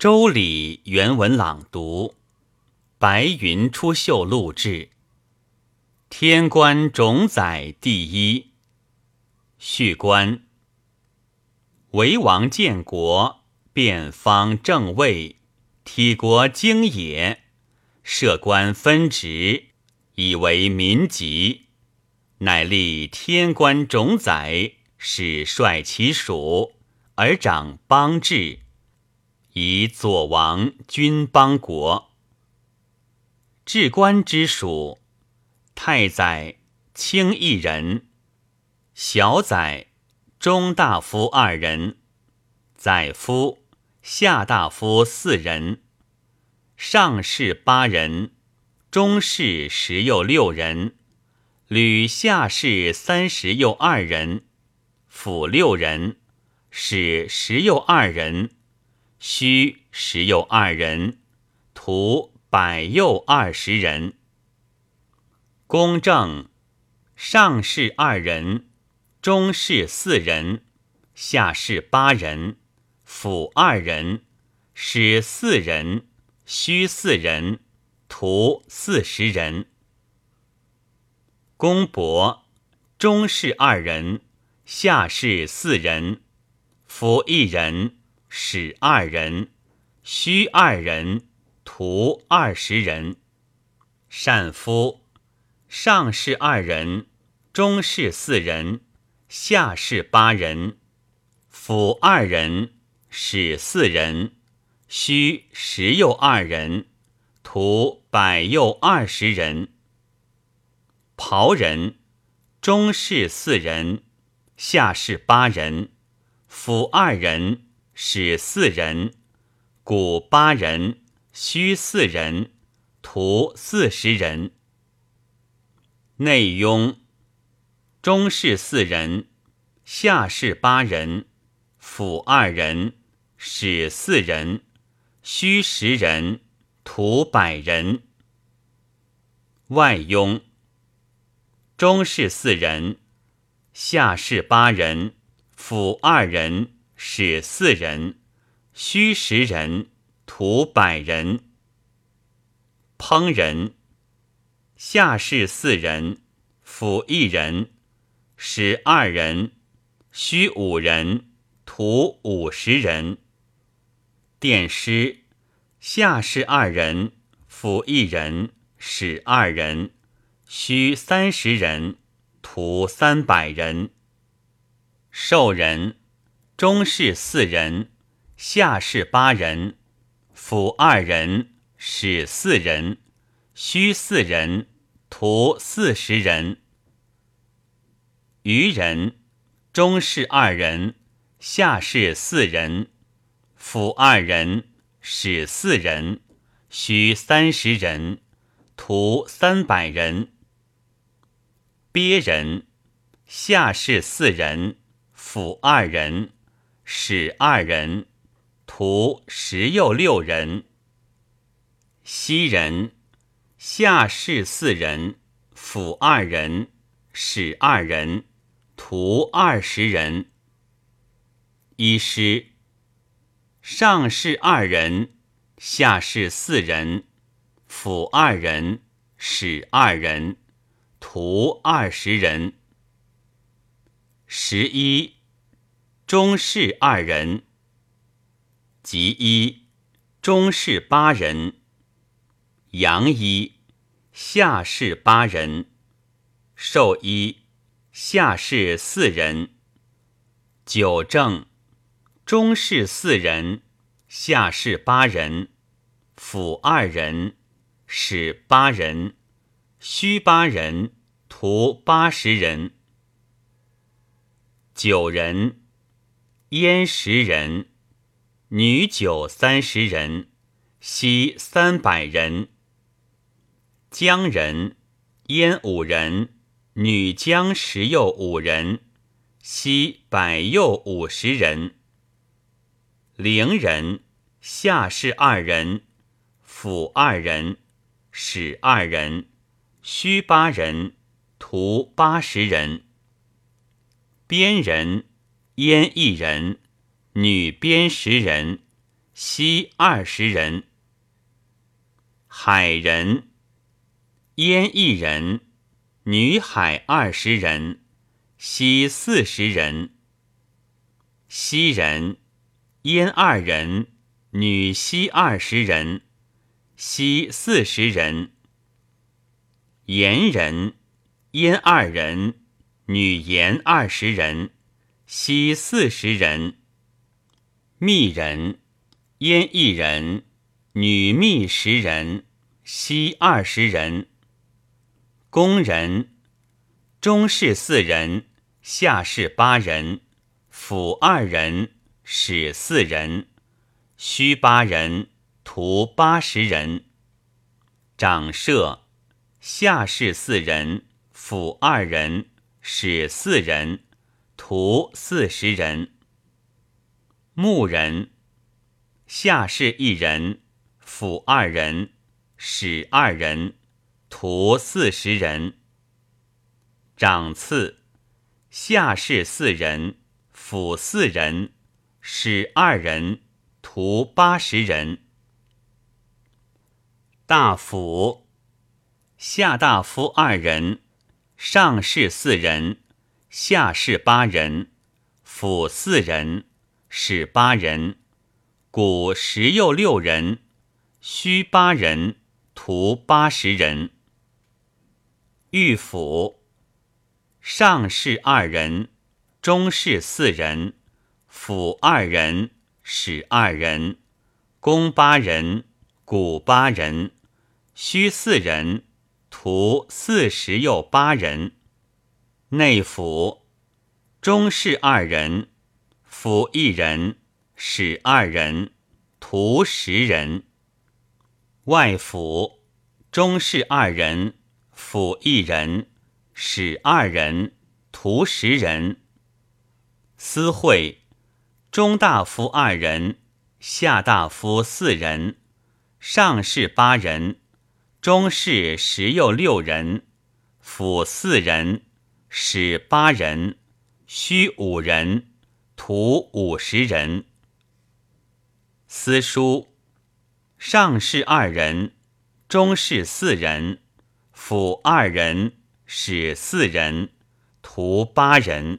周礼原文朗读，白云出岫录制。天官种载第一。序官。为王建国，变方正位，体国经也。设官分职，以为民籍。乃立天官种载，使率其属，而掌邦治。以左王君邦国，治官之属：太宰、卿一人；小宰、中大夫二人；宰夫、下大夫四人；上士八人；中士十又六人；吕下士三十又二人；府六人；使十又二人。虚十又二人，徒百又二十人。公正上士二人，中士四人，下士八人，辅二人，使四人，虚四人，徒四十人。公伯中士二人，下士四人，辅一人。使二人，虚二人，徒二十人。善夫上士二人，中士四人，下士八人，辅二人，使四人，虚十又二人，徒百又二十人。庖人中士四人，下士八人，辅二人。使四人，古八人，虚四人，徒四十人。内庸中士四人，下士八人，辅二人，使四人，虚十人，徒百人。外庸中士四人，下士八人，辅二人。使四人，虚十人，徒百人。烹人，下士四人，辅一人，使二人，虚五人，徒五十人。殿师，下士二人，辅一人，使二人，虚三十人，徒三百人。寿人。中士四人，下士八人，府二人，使四人，虚四人，徒四十人。余人，中士二人，下士四人，府二人，使四人，虚三十人，徒三百人。鳖人，下士四人，辅二人。使二人，徒十又六人。西人，下士四人，辅二人，使二人，徒二十人。一师，上士二人，下士四人，辅二人，使二人，徒二十人。十一。中士二人，吉一；中士八人，阳一；下士八人，寿一；下士四人，九正；中士四人，下士八人，辅二人，使八人，虚八人，徒八十人，九人。燕十人，女九三十人，西三百人。江人，燕五人，女江十又五人，西百又五十人。陵人，下士二人，辅二人，使二人，须八人，徒八十人。边人。燕一人，女编十人，西二十人。海人，燕一人，女海二十人，西四十人。西人，燕二人，女西二十人，西四十人。盐人，燕二人，女盐二十人，西四十人。密人，燕一人。女密十人，西二十人。工人，中士四人，下士八人，府二人，使四人，虚八人，徒八十人。掌社，下士四人，府二人，使四人，徒四十人。牧人，下士一人。府二人，使二人，徒四十人。长次，下士四人，府四人，使二人，徒八十人。大夫，下大夫二人，上士四人，下士八人，府四人，使八人，古十又六人。虚八人，徒八十人。御府上士二人，中士四人，府二人，使二人，公八人，古八人，虚四人，徒四十又八人。内府中士二人，府一人，使二人，徒十人。外府中士二人，府一人，使二人，徒十人。司会中大夫二人，下大夫四人，上士八人，中士十又六人，府四人，使八人，虚五人，徒五十人。司书。上士二人，中士四人，府二人，使四人，徒八人。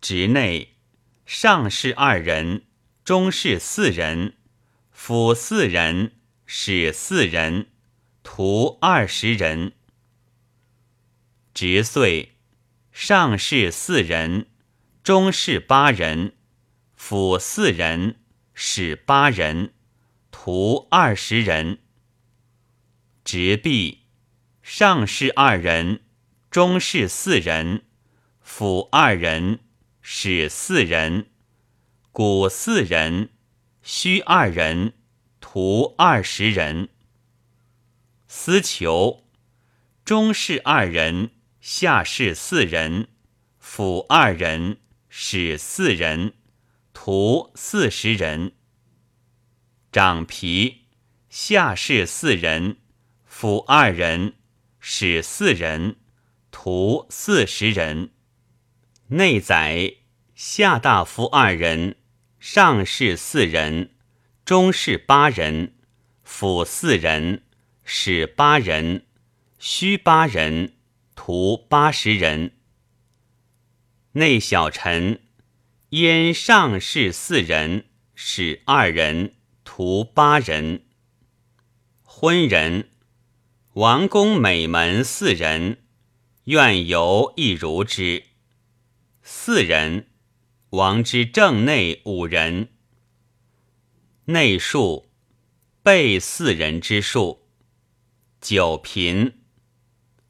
职内上士二人，中士四人，府四人，使四人，徒二十人。直岁上士四人，中士八人，府四人，使八人。徒二十人，直壁上士二人，中士四人，府二人，使四人，古四人，虚二人，徒二十人。司囚中士二人，下士四人，府二人，使四人，徒四十人。长皮下士四人，府二人，使四人，徒四十人。内宰下大夫二人，上士四人，中士八人，府四人，使八人，虚八人，徒八十人。内小臣燕上士四人，使二人。徒八人，昏人，王公美门四人，愿游亦如之。四人，王之正内五人。内数，备四人之数。九嫔，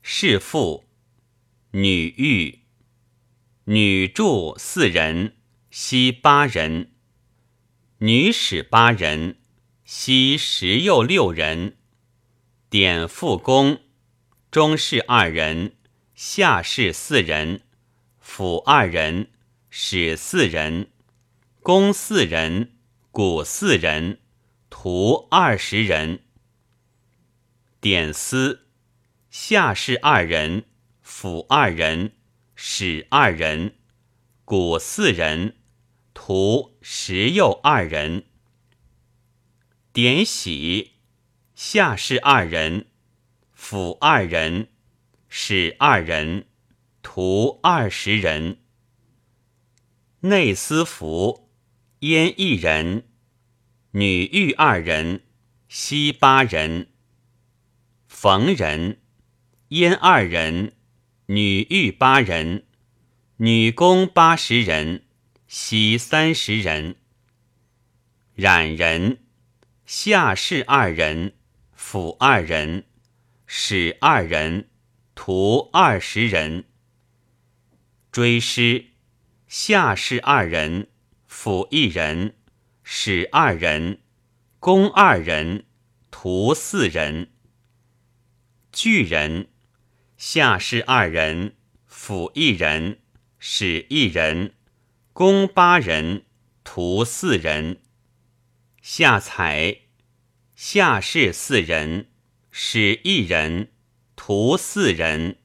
侍妇，女御，女助四人，西八人。女使八人，西十又六人。典副公，中士二人，下士四人，府二人，使四人，公四人，古四人，徒二十人。典司，下士二人，府二人，史二人，古四人。徒十右二人。典喜，下士二人，府二人，史二人，徒二十人。内司服，焉一人，女御二人，西八人。逢人，燕二人，女御八人，女工八十人，西三十人。冉人，下士二人，辅二人，使二人，徒二十人。追师，下士二人，辅一人，使二人，工二人，徒四人。巨人，下士二人，辅一人，使一人，攻八人，徒四人。下采，下士四人，使一人，徒四人。